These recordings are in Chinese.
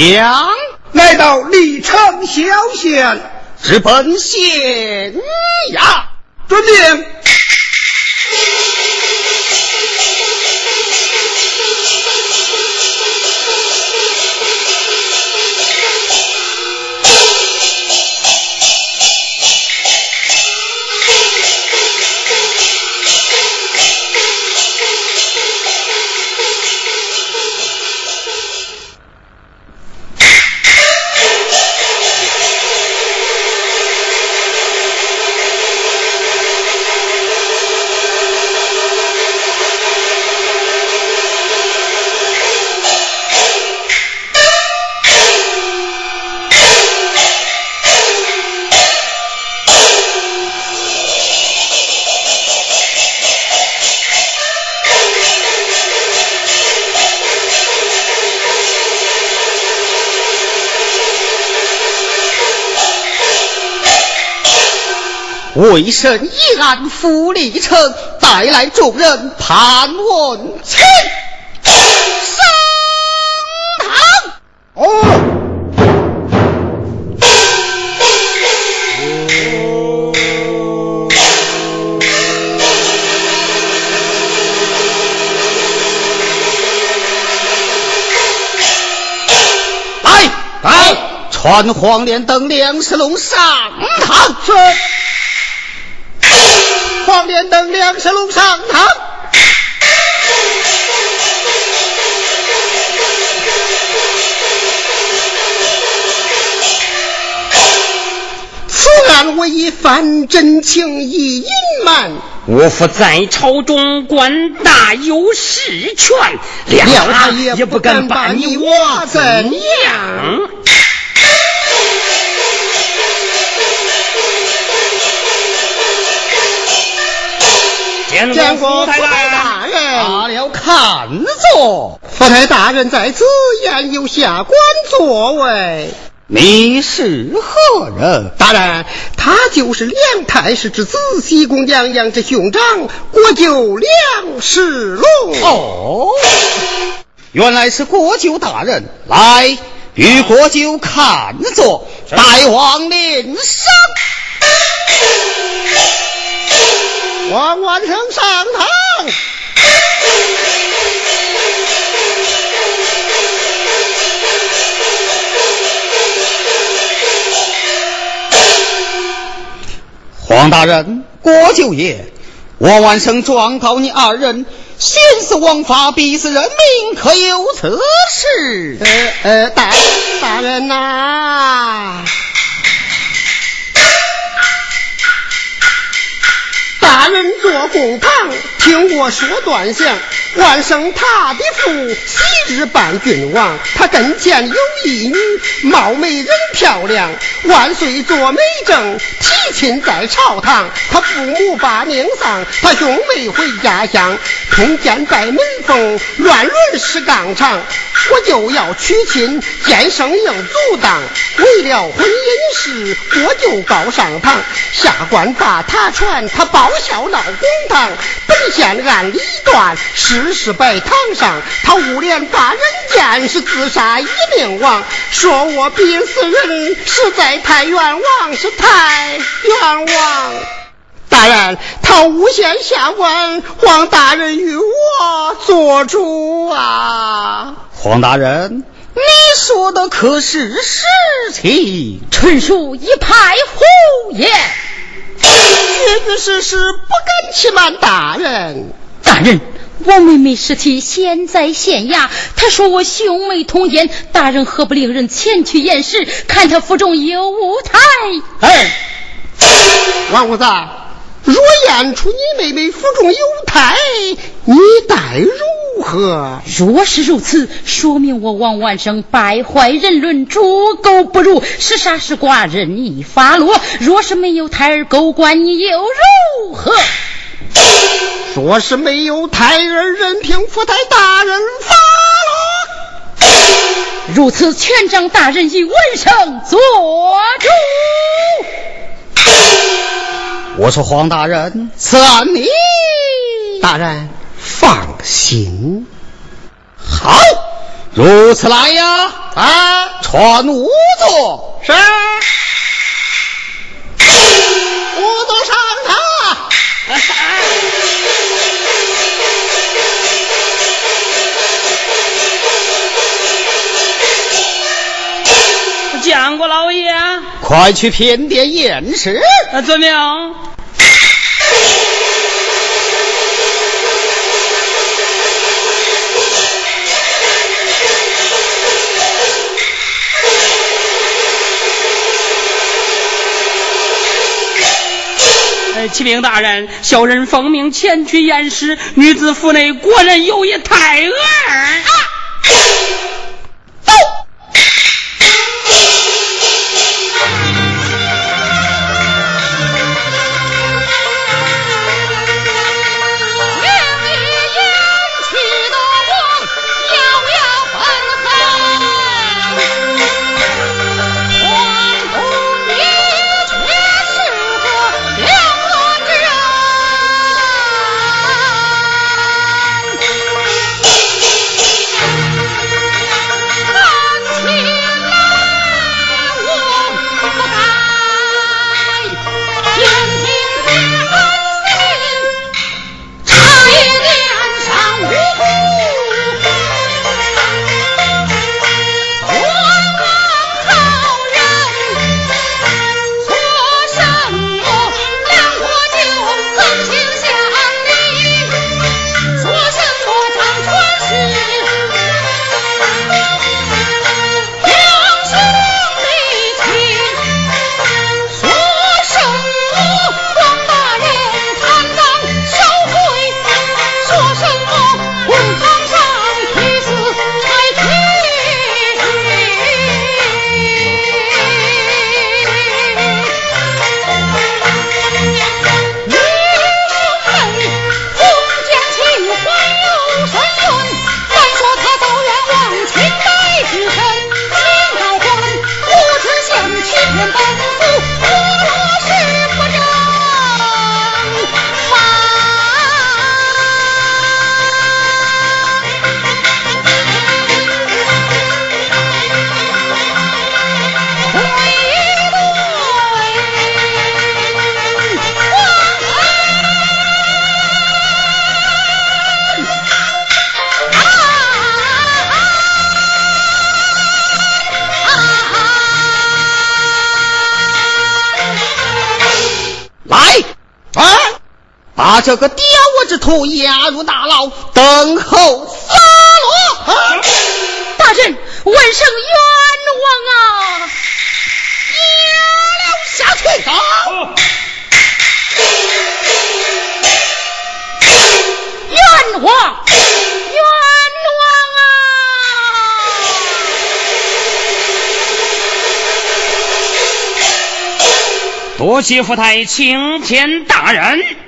将来到历城小县，直奔县衙。遵命。为神一案复立成，带来众人盘问请上堂。哦。来来，传黄连等梁世龙上堂。是。黄连灯梁世龙上堂。此案我已犯真情已隐瞒，我父在朝中官大有实权，谅他也不敢把你我怎样。见过福台大人，罢了，看着。福台大人在此，言有下官座位。你是何人？大人，他就是梁太师之子，西宫娘娘之兄长，国舅梁世龙。哦，原来是国舅大人，来与国舅看着，大王领赏。王万生上堂。黄大人，郭舅爷，王万生状告你二人徇私枉法，逼死人命，可有此事？呃呃，大大人呐。大人坐公堂，听我说断相。万生他的父昔日伴君王，他跟前有一女，貌美人漂亮。万岁做媒正，提亲在朝堂。他父母把命丧，他兄妹回家乡。通奸拜门风，乱伦是纲常。我就要娶亲，奸生应阻挡。为了婚姻事，我就告上堂。下官把他传，他报效闹公堂。本县按理断，事实摆堂上。他无脸把人见，是自杀一命亡。说我逼死人，实在太冤枉，是太冤枉。大人，他诬陷下官，黄大人与我做主啊！黄大人，你说的可是实情？纯属一派胡言。确确实实，不敢欺瞒大人。大人，我妹妹尸体现在县衙，他说我兄妹通奸，大人何不令人前去验尸，看他腹中有无胎？哎，王五子。若验出你妹妹腹中有胎，你待如何？若是如此，说明我王万生败坏人伦，猪狗不如，是杀是剐任意发落。若是没有胎儿，狗官你又如何？说是没有胎儿，任凭福台大人发落。如此，权掌大人以文生做主。我说黄大人，此案你大人放心。好，如此来呀！啊，传五座是。仵作上他。见过老爷。快去偏殿验尸。遵命。启禀大人，小人奉命前去验尸，女子府内果然有一胎儿。这个刁恶之徒押入大牢，等候发落。大人，万圣冤枉啊！押了下去。冤枉！冤枉啊！多谢福太青天大人。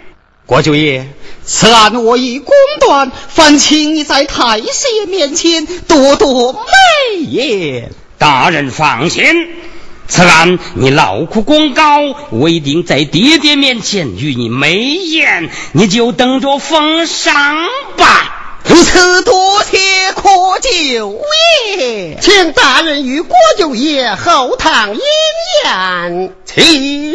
国舅爷，此案我已公断，烦请你在太师爷面前多多美言。大人放心，此案你劳苦功高，我一定在爹爹面前与你美言，你就等着封赏吧。如此，多谢国舅爷，请大人与国舅爷后堂饮宴，请。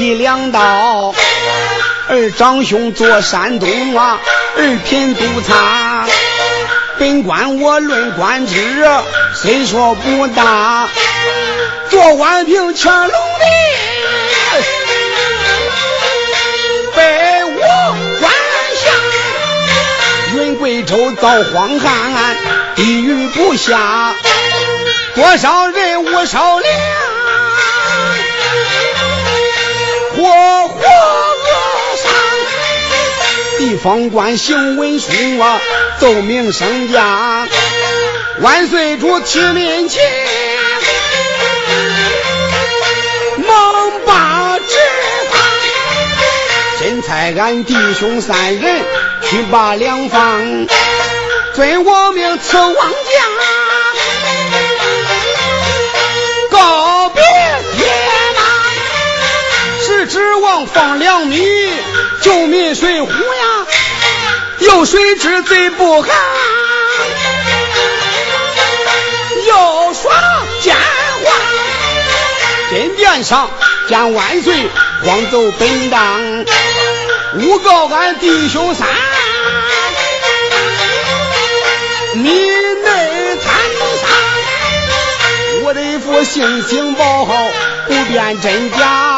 山西粮道，而长兄做山东啊，二品督察。本官我论官职，虽说不大，做宛平乾隆的，被我管辖，云贵州遭荒旱。地狱不下，多少人无少粮，我活饿伤。地方官行文书啊，奏明圣驾，万岁主提民情，猛把执法。现在俺弟兄三人去把粮放。遵我命赐王家，是指望放粮米救民水壶呀，有谁知贼不寒，又说奸话，金殿上见万岁，慌走本当，诬告俺弟兄三。你内参杀，我的父性情保好，不辨真假，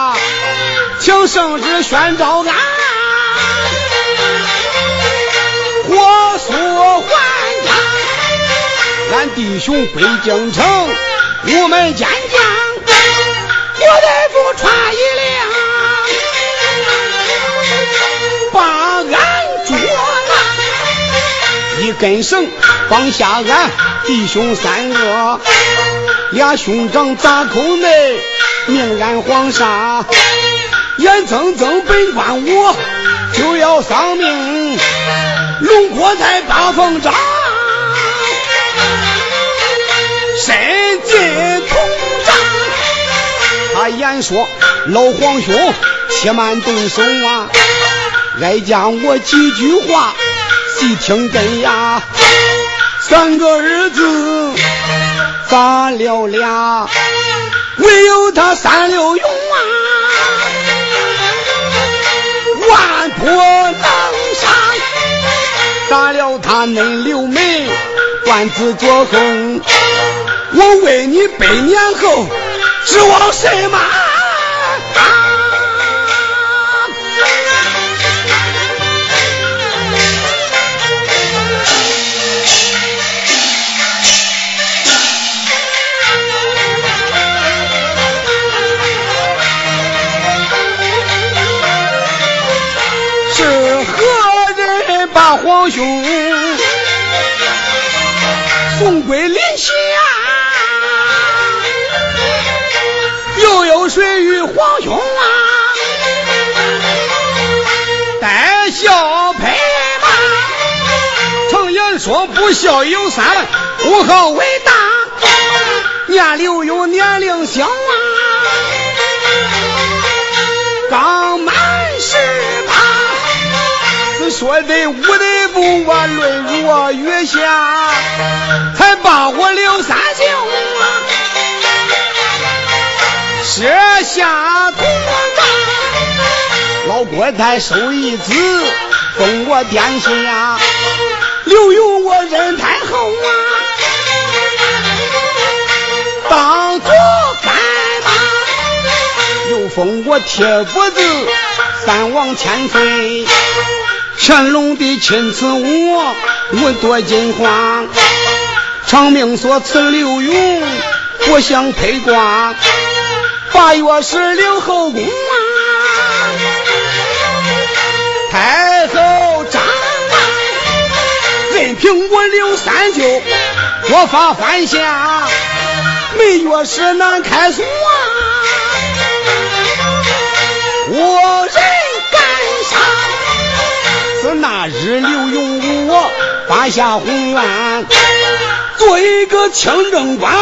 请圣旨宣召俺，火速还家。俺弟兄归京城，午门见将，我的父传一令，把俺捉拿，一根绳。绑下俺弟兄三个，俩兄长砸口内，命俺黄沙，眼睁睁本官我就要丧命，龙国在八凤掌，身进铜章。他言说老皇兄，且慢动手啊，哀将我几句话细听根呀。三个儿子砸了俩，唯有他三六勇万不能杀。了他恁刘梅，断子绝孙。我为你百年后指望谁吗皇兄送归临下，又有谁与皇兄啊？带孝陪马，常言说不孝有三，不好为大。年龄有年龄小啊，刚说的我的。不管泪如雨下，才把我刘三兄设下图章，到国台收一子，封我殿下。留有我人太后啊，当做干妈，又封我铁脖子三王千岁。乾隆的亲赐我五朵金花，长命所赐刘墉我想配挂。八月十六后宫啊，太后张，任凭我刘三舅我发犯下，每月是难开锁啊，我人。自那日，刘永武发下宏愿，做一个清正官，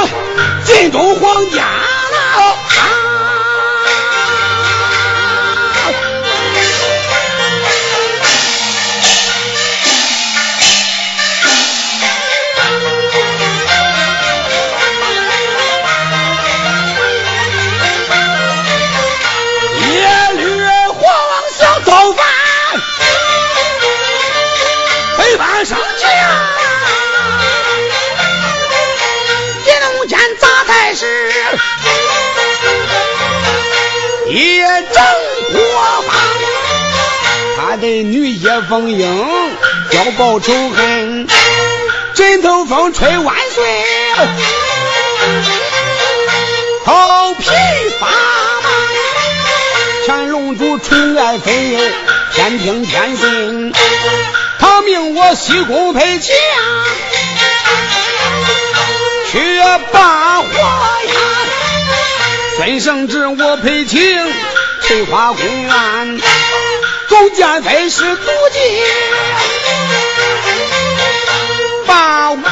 尽忠皇家了。一整国法，他的女叶凤英要报仇恨，枕头风吹万岁，头皮发麻。乾隆主宠爱妃，天听天信，他命我西宫配嫁，却把火呀。孙胜志，我陪情翠花公园，总监妃是毒计，把我谋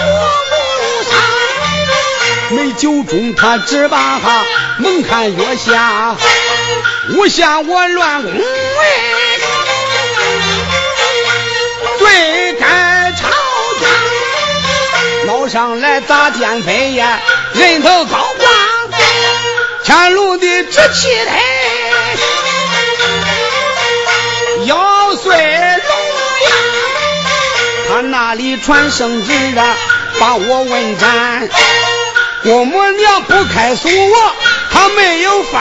杀。美酒中，他只把猛看月下，诬陷我乱宫位，上来砸奸妃呀，人头高挂。乾隆的直气台，要碎龙牙，他那里传圣旨啊，把我问斩，郭母娘不开锁，他没有法。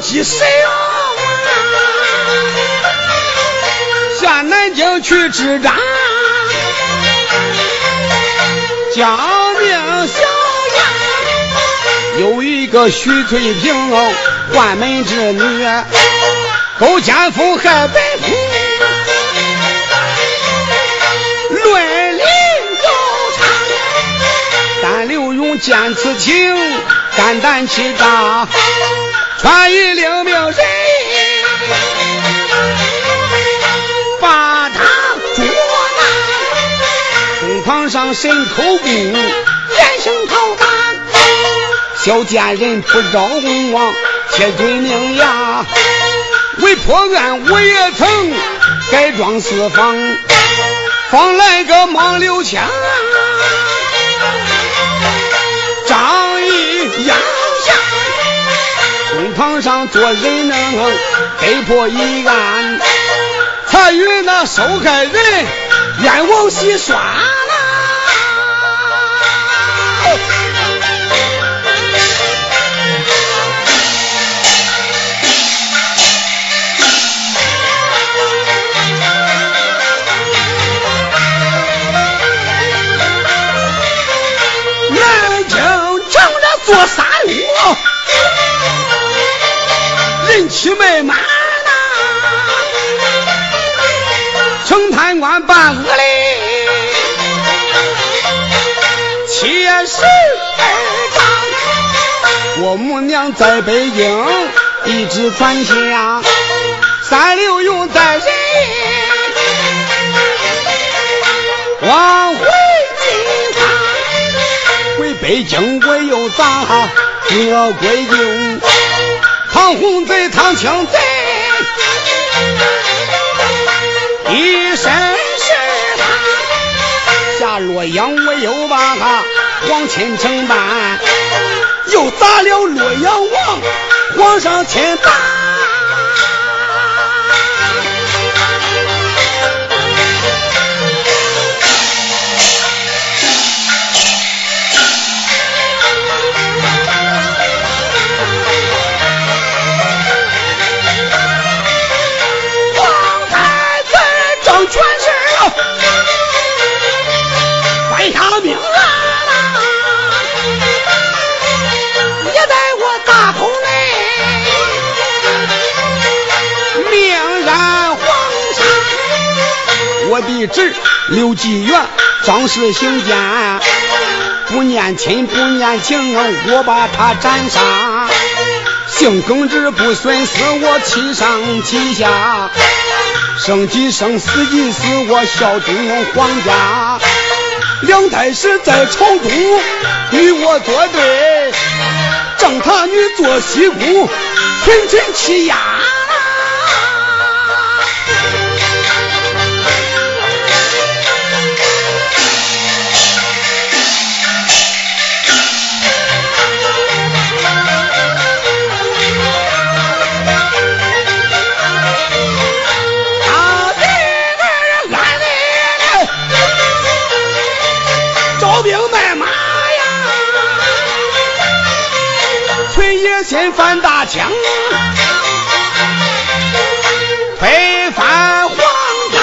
几谁啊？下南京去执掌，江宁小衙有一个徐翠萍，宦门之女，勾奸夫害白夫，论理奏长。但刘墉见此情，肝胆气炸。传谕领命人，把他捉拿，公堂上审口供，严刑拷打。小贱人不招公王，且嘴拧牙。为破案，我也曾改装四方，放来个莽刘强，堂上做人能被迫一案，才与那受害人冤枉洗刷人气卖满呐，清贪官办恶嘞，七十二章。我母娘在北京一直传下，三六用在人，往回进发。北京我又咋我归定？红贼，唐青贼，一身是他。下洛阳我又把他皇亲承办，又砸了洛阳王，皇上亲我的。侄刘继元，张氏行奸，不念亲不念情，我把他斩杀。姓耿直不损私，我欺上欺下。生即生，死即死，我效忠皇家。梁太师在朝中与我作对，正他女做西姑，群臣欺压。先犯大枪，推翻皇家，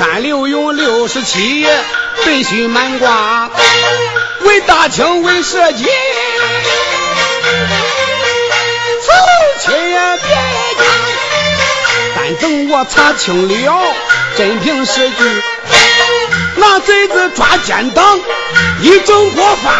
三六勇六十七，必须满挂，为大清为社稷，此情也别讲。但等我查清了真凭实据，那贼子抓奸党，一整过法。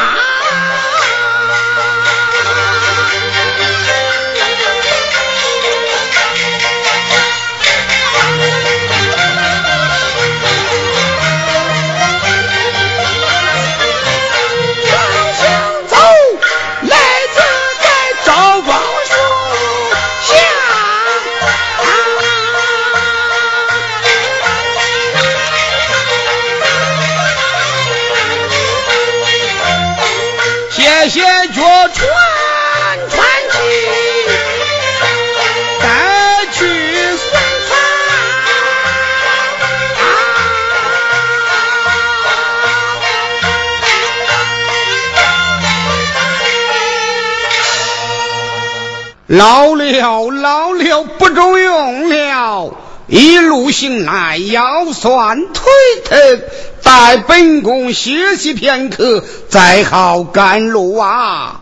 老了老了，不中用了。一路行来腰酸腿疼，待本宫歇息片刻，再好赶路啊。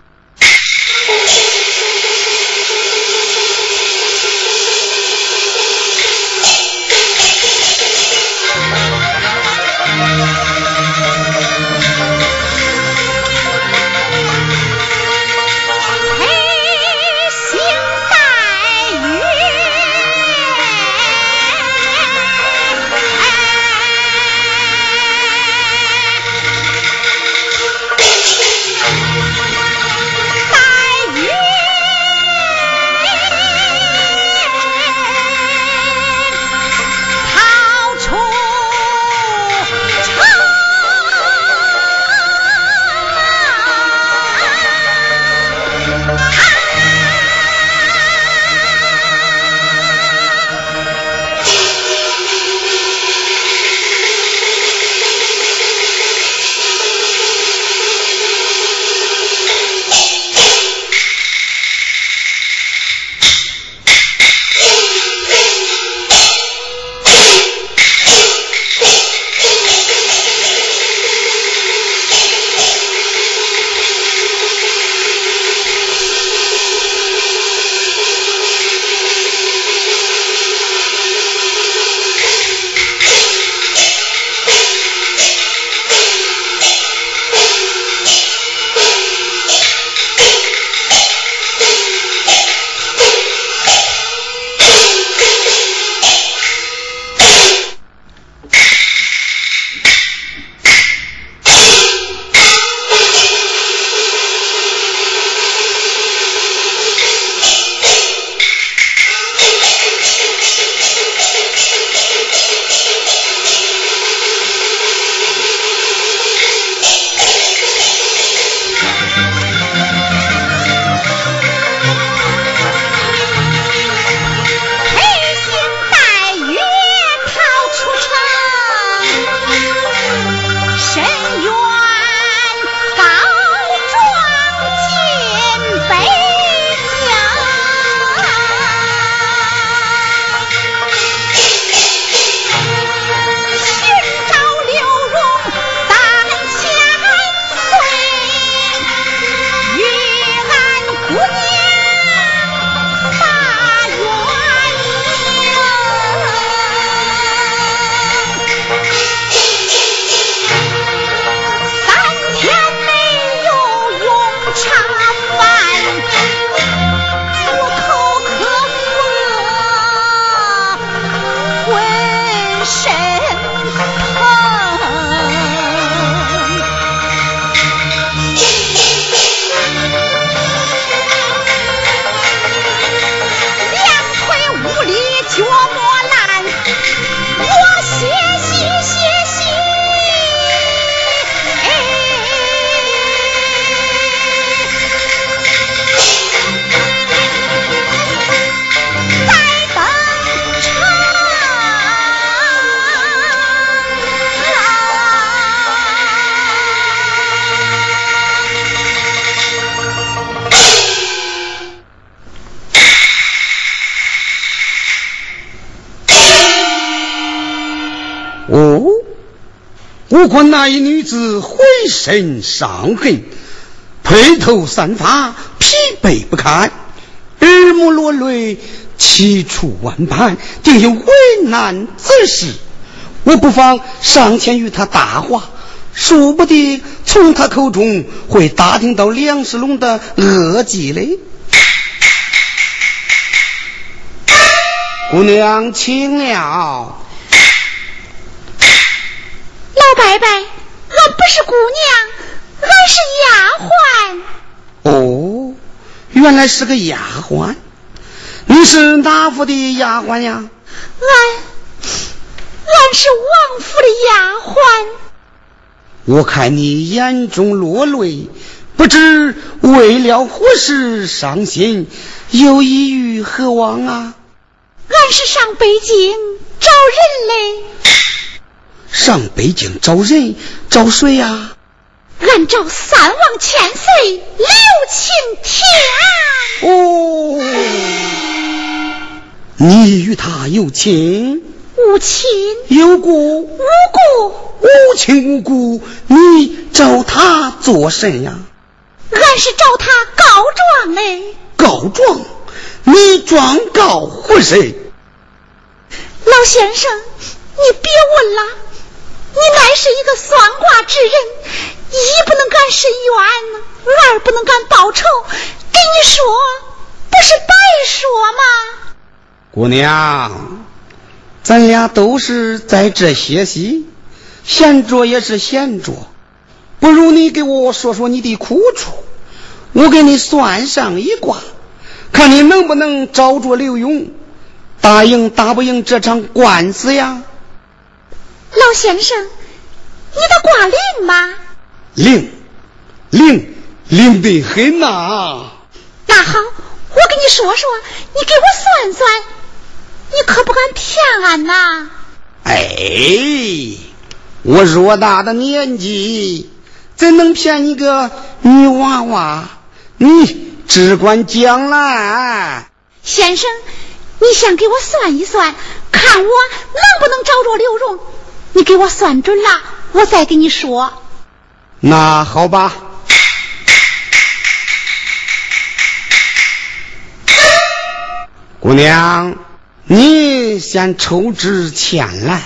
那一女子浑身伤痕，披头散发，疲惫不堪，耳目落泪，凄楚万般，定有为难之事。我不妨上前与他搭话，说不定从他口中会打听到梁世龙的恶迹嘞。姑娘，请了。老伯伯，俺不是姑娘，俺是丫鬟。哦，原来是个丫鬟。你是哪府的丫鬟呀？俺，俺是王府的丫鬟。我看你眼中落泪，不知为了何事伤心，又意欲何往啊？俺是上北京找人嘞。上北京找人，找谁呀？俺找三王千岁刘青天。哦，你与他有情？无亲。有故？无故。无亲无故，你找他做甚呀？俺是找他告状嘞。告状？你状告何谁？老先生，你别问了，你乃是一个算卦之人，一不能干伸冤，二不能干报仇，给你说不是白说吗？姑娘，咱俩都是在这歇息，闲着也是闲着，不如你给我说说你的苦处，我给你算上一卦。看你能不能找着刘勇，打赢打不赢这场官司呀？老先生，你的挂灵吗？灵，灵，灵得很呐！那好，我跟你说说，你给我算算，你可不敢骗俺呐！哎，我偌大的年纪，怎能骗你个女娃娃？你。只管讲来，先生，你先给我算一算，看我能不能找着刘荣。你给我算准了，我再跟你说。那好吧，姑娘，你先抽支签来。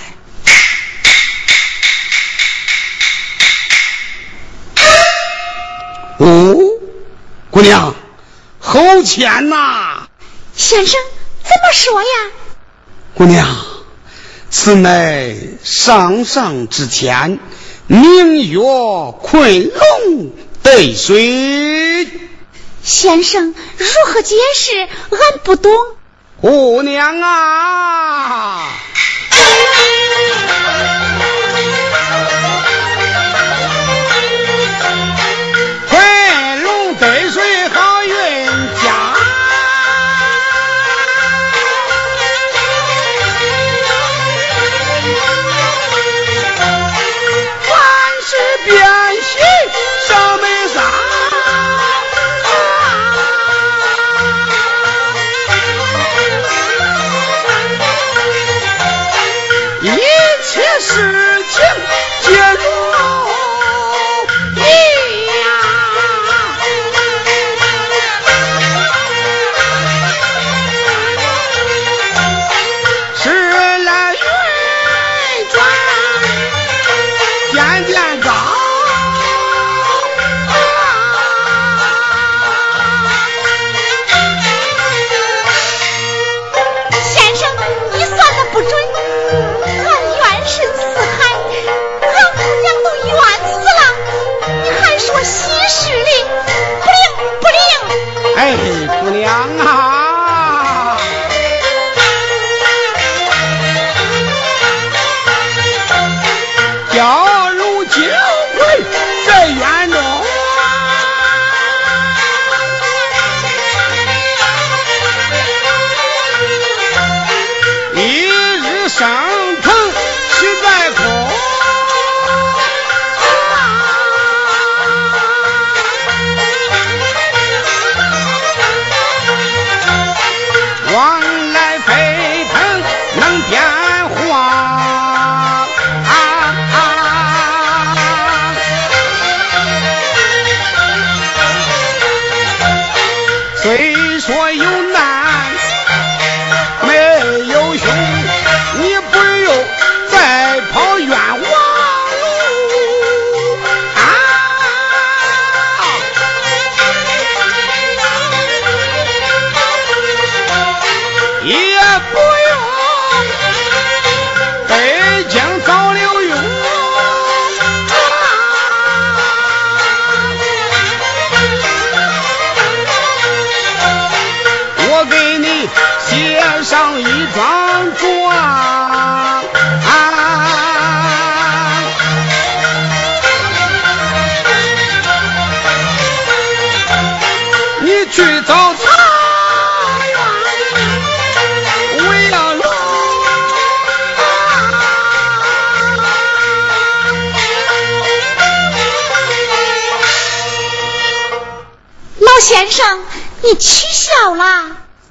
哦，姑娘。好钱呐，先生，怎么说呀？姑娘，此乃上上之天，明月困龙得水。先生如何解释？俺不懂。姑娘啊！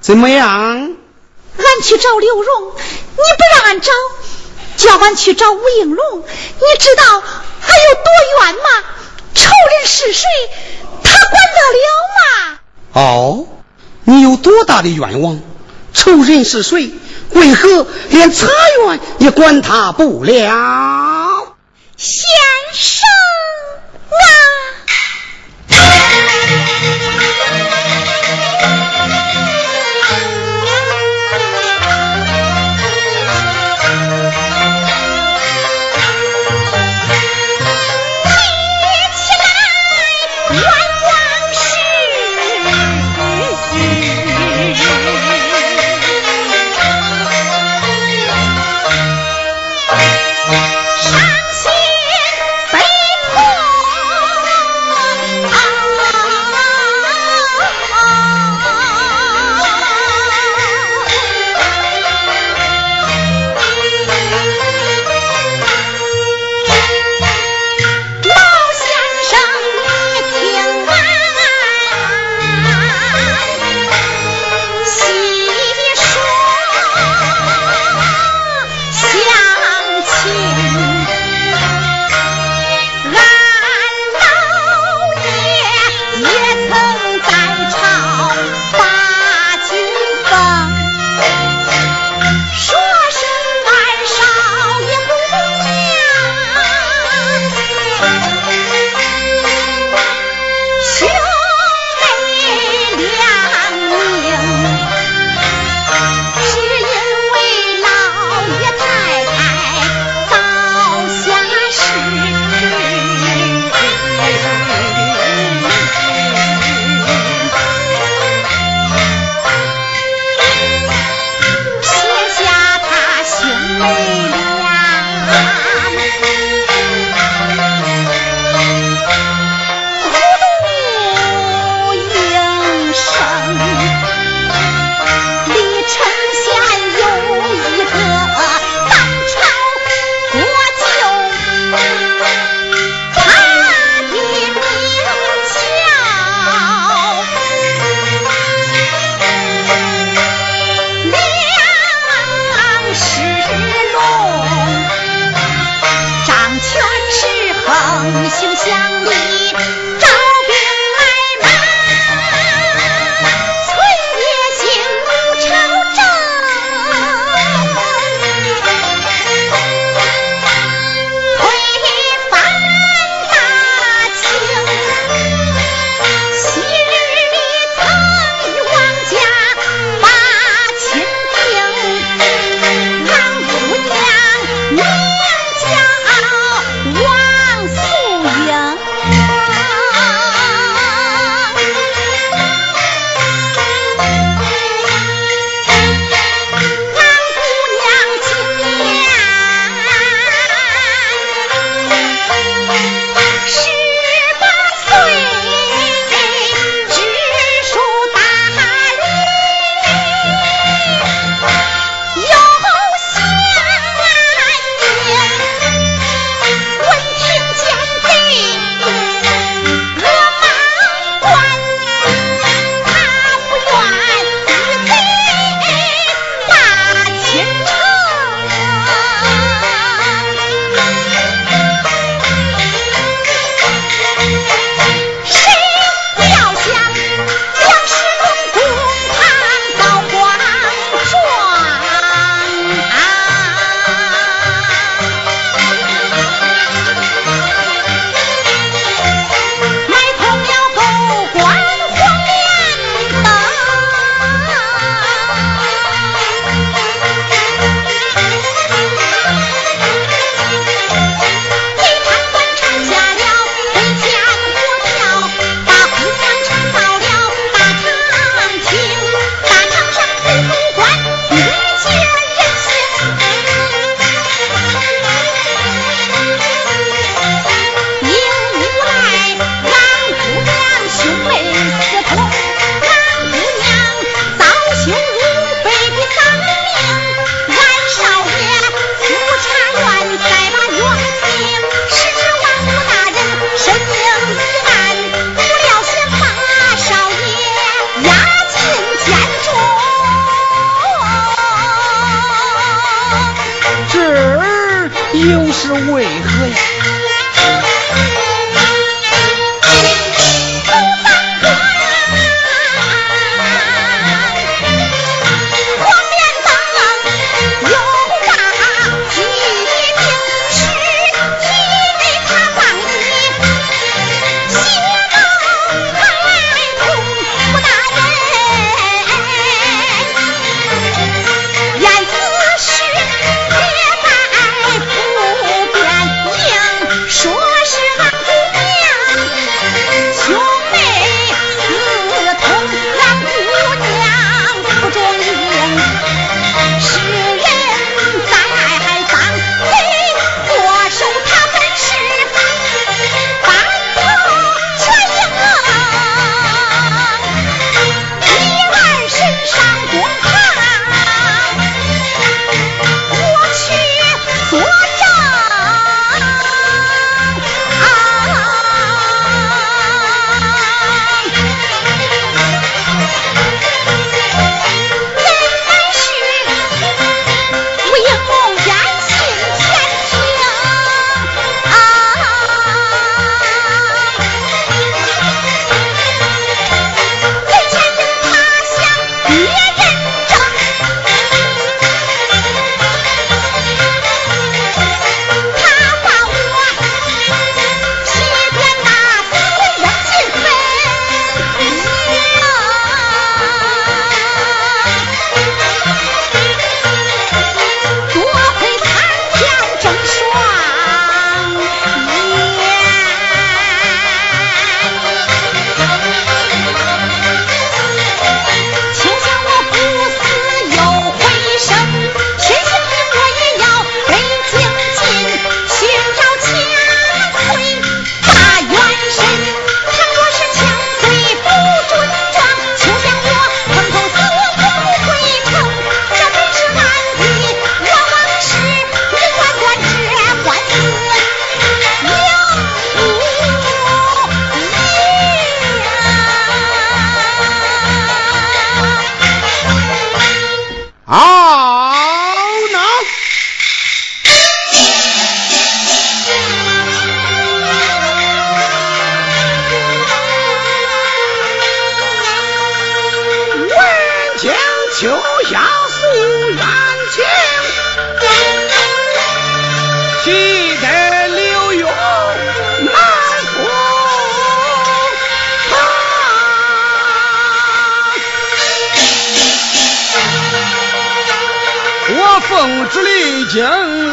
怎么样？俺去找刘荣，你不让俺找，叫俺去找吴应龙，你知道俺有多冤吗？仇人是谁，他管得了吗？哦，你有多大的冤枉？仇人是谁？为何连茶园也管他不了？先生啊！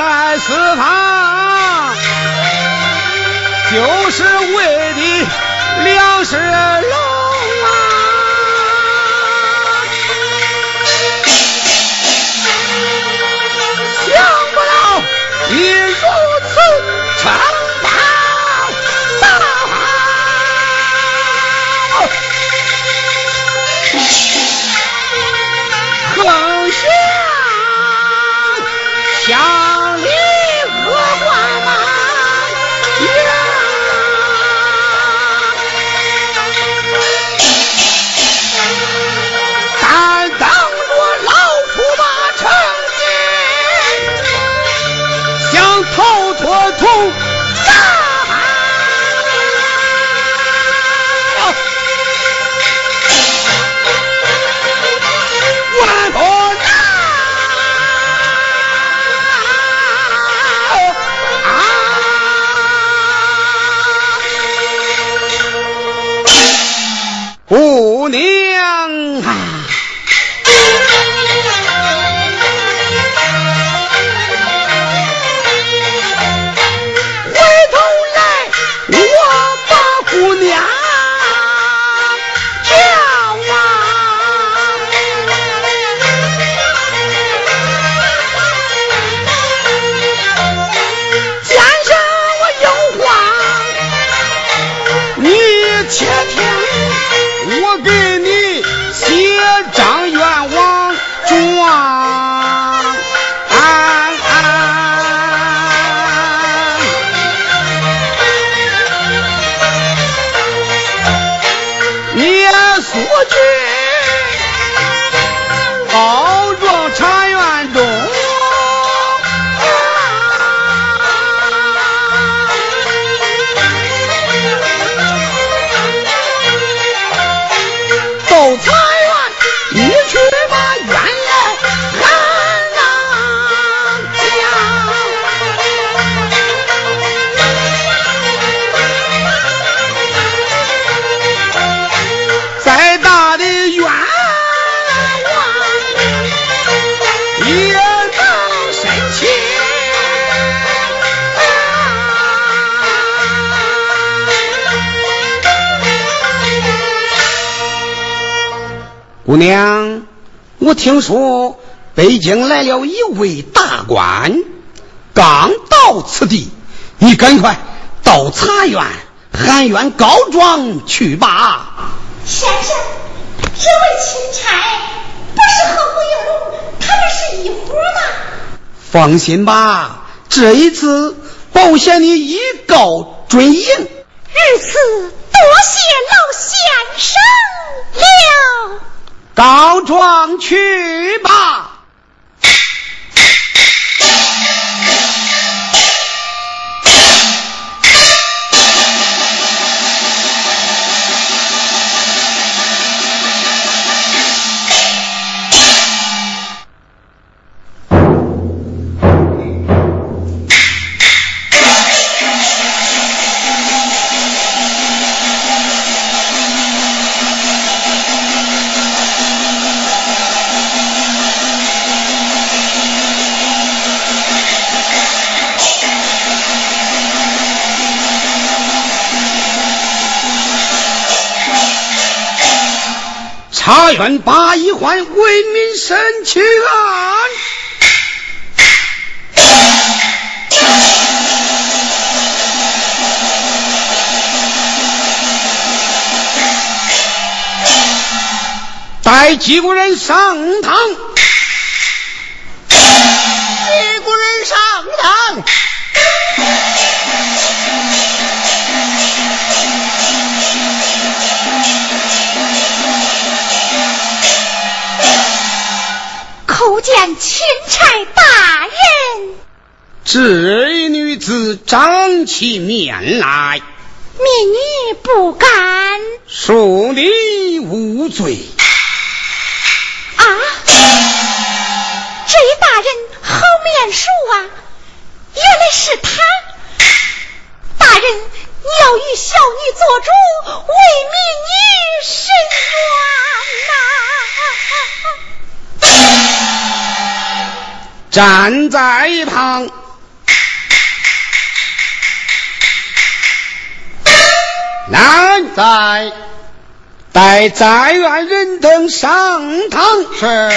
在此堂，就是为的粮食龙啊！想不到你如此。娘，我听说北京来了一位大官，刚到此地，你赶快到茶园喊冤告状去吧。先生，这位钦差不是和胡应龙他们是一伙吗？放心吧，这一次保险你一告准赢。如此，多谢老先生了。告状去吧。他愿把一环为民审去案。带几个人上堂。这一女子张起面来，民女不敢恕你无罪。啊！这一大人好面熟啊，原来是他。大人，你要与小女做主，为民女伸冤呐、站在一旁。来，在待在院人等上堂。是。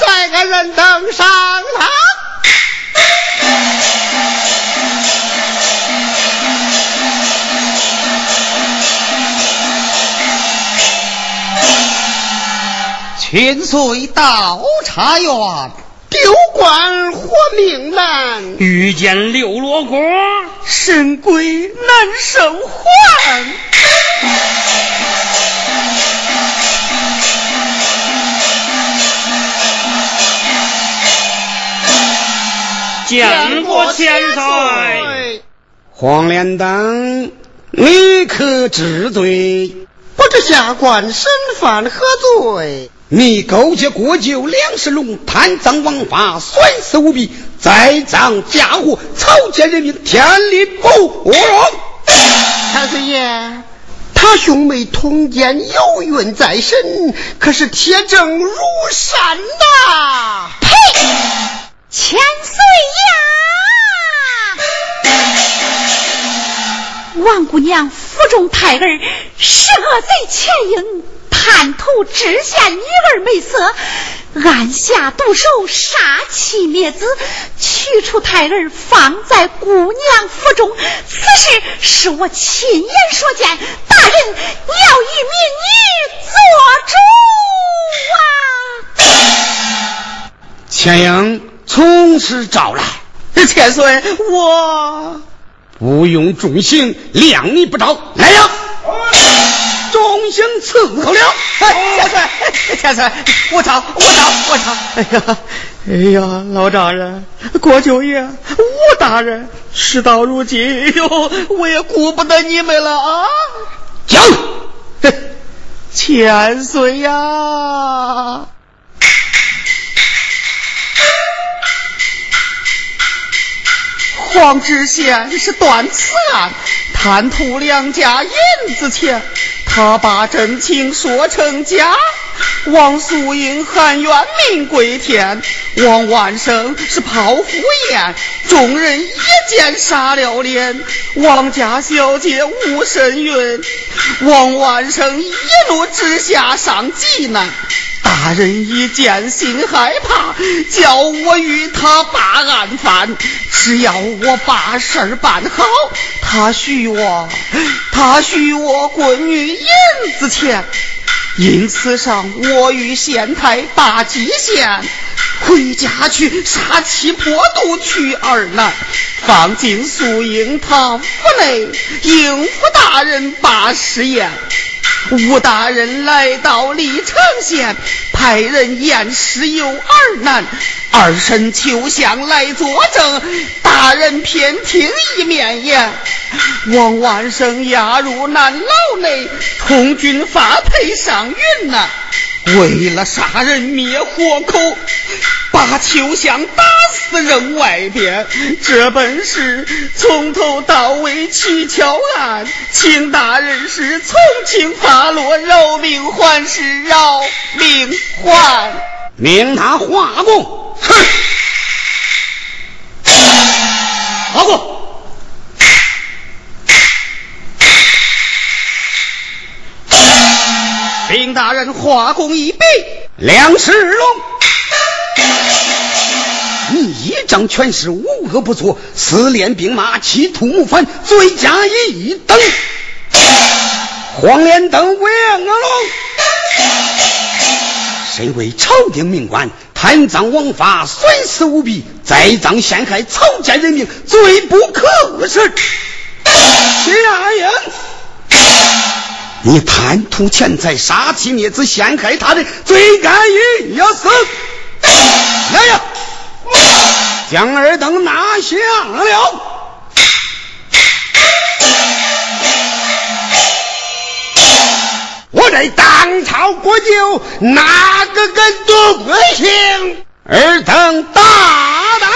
再个人等上堂。千岁到茶园，丢官活命难，遇见六罗锅，神鬼难生还。见过千岁。黄连灯，你可知罪？不知下官身犯何罪？你勾结国舅梁世龙，贪赃枉法，损失无比，栽赃嫁祸，草菅人命，天理不容。太岁爷，他兄妹通奸有孕在身，可是铁证如山呐、呸！千岁呀！王姑娘腹中胎儿是恶贼钱英，贪图知县女儿美色，暗下毒手，杀妻灭子，取出胎儿放在姑娘腹中。此事是我亲眼所见，大人你要与民女做主啊！千英从实招来，千岁，我不用重刑，量你不着。来呀，重刑伺候了。千岁，千岁，我找，我找，我找。哎呀，哎呀，老丈人，国舅爷，吴大人，事到如今，哟，我也顾不得你们了啊！讲，千岁呀！黄知县是断此案，贪图两家银子钱，他把真情说成假。王素英含冤命归天，王万生是抛夫宴，众人一见傻了脸。王家小姐无身孕，王万生一怒之下上济南。大人一见心害怕，叫我与他把案犯。只要我把事儿办好，他许我，他许我闺女银子钱。因此上，我与县太大吉县回家去杀妻破肚娶二男，放进素英堂府内应付大人把誓言。吴大人来到历城县，派人验尸有儿男，二婶秋香来作证，大人偏听一面言。王万生押入南牢内，同军发配上云南。为了杀人灭活口，把秋香打死扔外边。这本是从头到尾蹊跷案，请大人是从轻发落，饶命还是饶命还？命他化工，哼！化工。禀大人，画工一笔，梁世龙，你一仗权势，无恶不作，四连兵马，企图谋反，罪加一等。黄连登魏二龙，身为朝廷命官，贪赃枉法，损失无比，栽赃陷害草菅人命，罪不可赦。下言。你贪图钱财，杀妻灭子，陷害他人，罪该一死。来呀，将尔等拿下了。我在当朝国舅，哪个敢夺贵姓？尔等大胆！